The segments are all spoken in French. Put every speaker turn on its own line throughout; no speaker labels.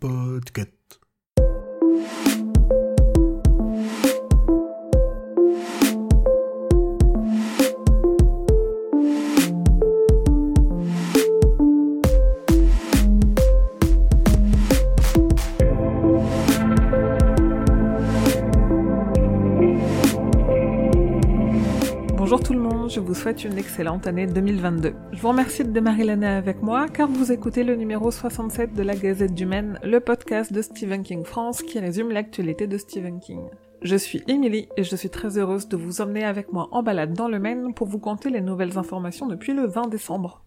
Podcast.
Bonjour tout le monde, je vous souhaite une excellente année 2022. Je vous remercie de démarrer l'année avec moi car vous écoutez le numéro 67 de la Gazette du Maine, le podcast de Stephen King France qui résume l'actualité de Stephen King. Je suis Emily et je suis très heureuse de vous emmener avec moi en balade dans le Maine pour vous conter les nouvelles informations depuis le 20 décembre.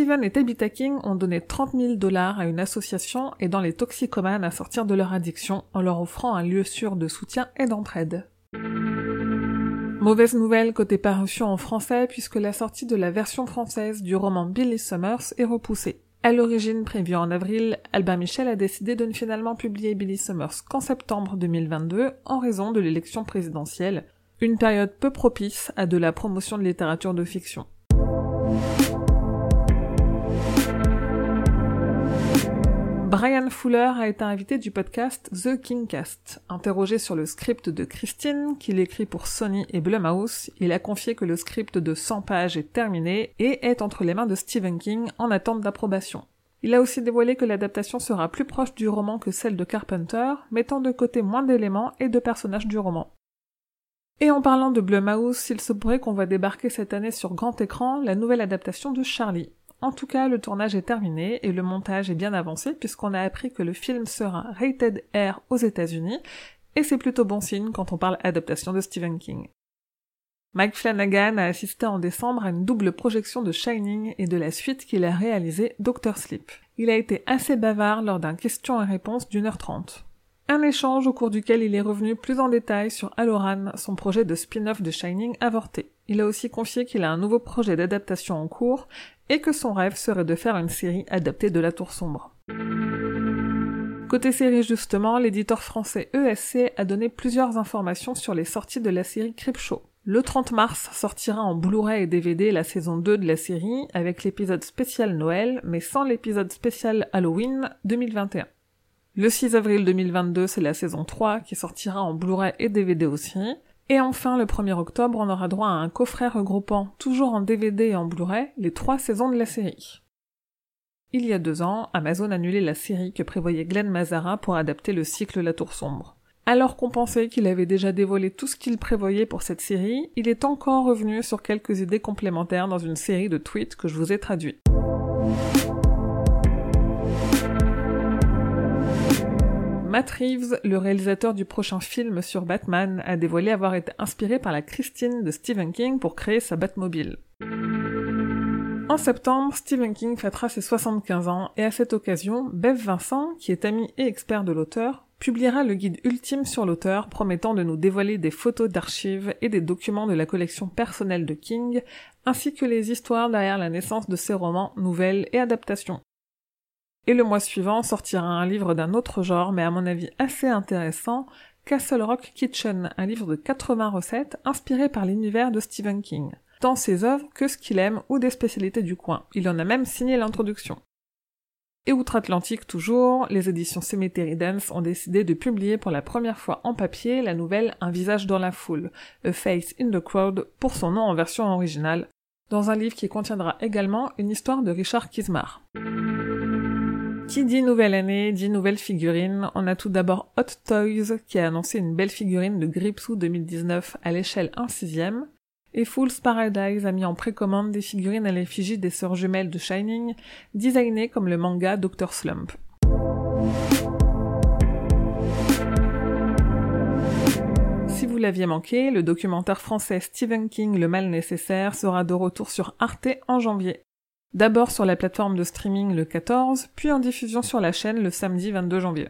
Steven et Tabitha King ont donné 30 000 dollars à une association aidant les toxicomanes à sortir de leur addiction en leur offrant un lieu sûr de soutien et d'entraide. Mauvaise nouvelle côté parution en français puisque la sortie de la version française du roman Billy Summers est repoussée. À l'origine prévue en avril, Albin Michel a décidé de ne finalement publier Billy Summers qu'en septembre 2022 en raison de l'élection présidentielle, une période peu propice à de la promotion de littérature de fiction. Brian Fuller a été invité du podcast The Kingcast. Interrogé sur le script de Christine, qu'il écrit pour Sony et Blumhouse, il a confié que le script de 100 pages est terminé et est entre les mains de Stephen King en attente d'approbation. Il a aussi dévoilé que l'adaptation sera plus proche du roman que celle de Carpenter, mettant de côté moins d'éléments et de personnages du roman. Et en parlant de Blumhouse, il se pourrait qu'on va débarquer cette année sur grand écran la nouvelle adaptation de Charlie. En tout cas, le tournage est terminé et le montage est bien avancé puisqu'on a appris que le film sera rated R aux États-Unis et c'est plutôt bon signe quand on parle adaptation de Stephen King. Mike Flanagan a assisté en décembre à une double projection de Shining et de la suite qu'il a réalisée Doctor Sleep. Il a été assez bavard lors d'un question et réponse d'une heure trente. Un échange au cours duquel il est revenu plus en détail sur Aloran, son projet de spin-off de Shining avorté. Il a aussi confié qu'il a un nouveau projet d'adaptation en cours et que son rêve serait de faire une série adaptée de La Tour Sombre. Côté série justement, l'éditeur français ESC a donné plusieurs informations sur les sorties de la série Creepshow. Le 30 mars sortira en Blu-ray et DVD la saison 2 de la série avec l'épisode spécial Noël mais sans l'épisode spécial Halloween 2021. Le 6 avril 2022, c'est la saison 3 qui sortira en Blu-ray et DVD aussi. Et enfin, le 1er octobre, on aura droit à un coffret regroupant, toujours en DVD et en Blu-ray, les trois saisons de la série. Il y a deux ans, Amazon a annulé la série que prévoyait Glenn Mazara pour adapter le cycle La Tour Sombre. Alors qu'on pensait qu'il avait déjà dévoilé tout ce qu'il prévoyait pour cette série, il est encore revenu sur quelques idées complémentaires dans une série de tweets que je vous ai traduits. Matt Reeves, le réalisateur du prochain film sur Batman, a dévoilé avoir été inspiré par la Christine de Stephen King pour créer sa Batmobile. En septembre, Stephen King fêtera ses 75 ans et à cette occasion, Bev Vincent, qui est ami et expert de l'auteur, publiera le guide ultime sur l'auteur promettant de nous dévoiler des photos d'archives et des documents de la collection personnelle de King, ainsi que les histoires derrière la naissance de ses romans, nouvelles et adaptations. Et le mois suivant sortira un livre d'un autre genre, mais à mon avis assez intéressant, Castle Rock Kitchen, un livre de 80 recettes inspiré par l'univers de Stephen King, tant ses œuvres que ce qu'il aime ou des spécialités du coin. Il en a même signé l'introduction. Et outre-Atlantique toujours, les éditions Cemetery Dance ont décidé de publier pour la première fois en papier la nouvelle Un visage dans la foule, A Face in the Crowd pour son nom en version originale, dans un livre qui contiendra également une histoire de Richard Kismar. Qui dit nouvelle année, dit nouvelle figurine. On a tout d'abord Hot Toys qui a annoncé une belle figurine de Gripsou 2019 à l'échelle 1 sixième. Et Fool's Paradise a mis en précommande des figurines à l'effigie des sœurs jumelles de Shining, designées comme le manga Dr. Slump. Si vous l'aviez manqué, le documentaire français Stephen King Le Mal Nécessaire sera de retour sur Arte en janvier. D'abord sur la plateforme de streaming le 14, puis en diffusion sur la chaîne le samedi 22 janvier.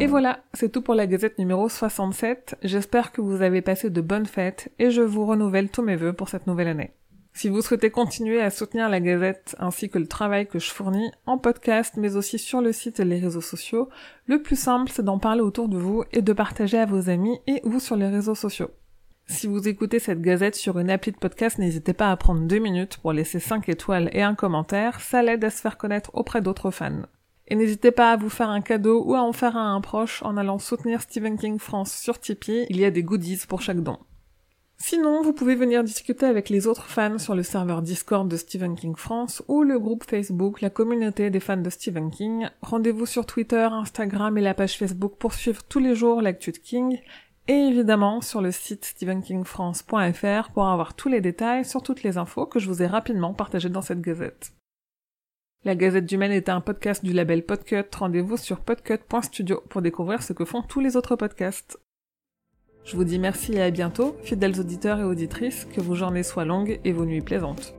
Et voilà, c'est tout pour la gazette numéro 67. J'espère que vous avez passé de bonnes fêtes et je vous renouvelle tous mes vœux pour cette nouvelle année. Si vous souhaitez continuer à soutenir la Gazette ainsi que le travail que je fournis en podcast mais aussi sur le site et les réseaux sociaux, le plus simple c'est d'en parler autour de vous et de partager à vos amis et vous sur les réseaux sociaux. Si vous écoutez cette gazette sur une appli de podcast, n'hésitez pas à prendre deux minutes pour laisser 5 étoiles et un commentaire, ça l'aide à se faire connaître auprès d'autres fans. Et n'hésitez pas à vous faire un cadeau ou à en faire un proche en allant soutenir Stephen King France sur Tipeee, il y a des goodies pour chaque don. Sinon, vous pouvez venir discuter avec les autres fans sur le serveur Discord de Stephen King France ou le groupe Facebook, la communauté des fans de Stephen King. Rendez-vous sur Twitter, Instagram et la page Facebook pour suivre tous les jours l'actu de King. Et évidemment sur le site stephenkingfrance.fr pour avoir tous les détails sur toutes les infos que je vous ai rapidement partagées dans cette gazette. La Gazette du Maine est un podcast du label Podcut. Rendez-vous sur podcut.studio pour découvrir ce que font tous les autres podcasts. Je vous dis merci et à bientôt, fidèles auditeurs et auditrices, que vos journées soient longues et vos nuits plaisantes.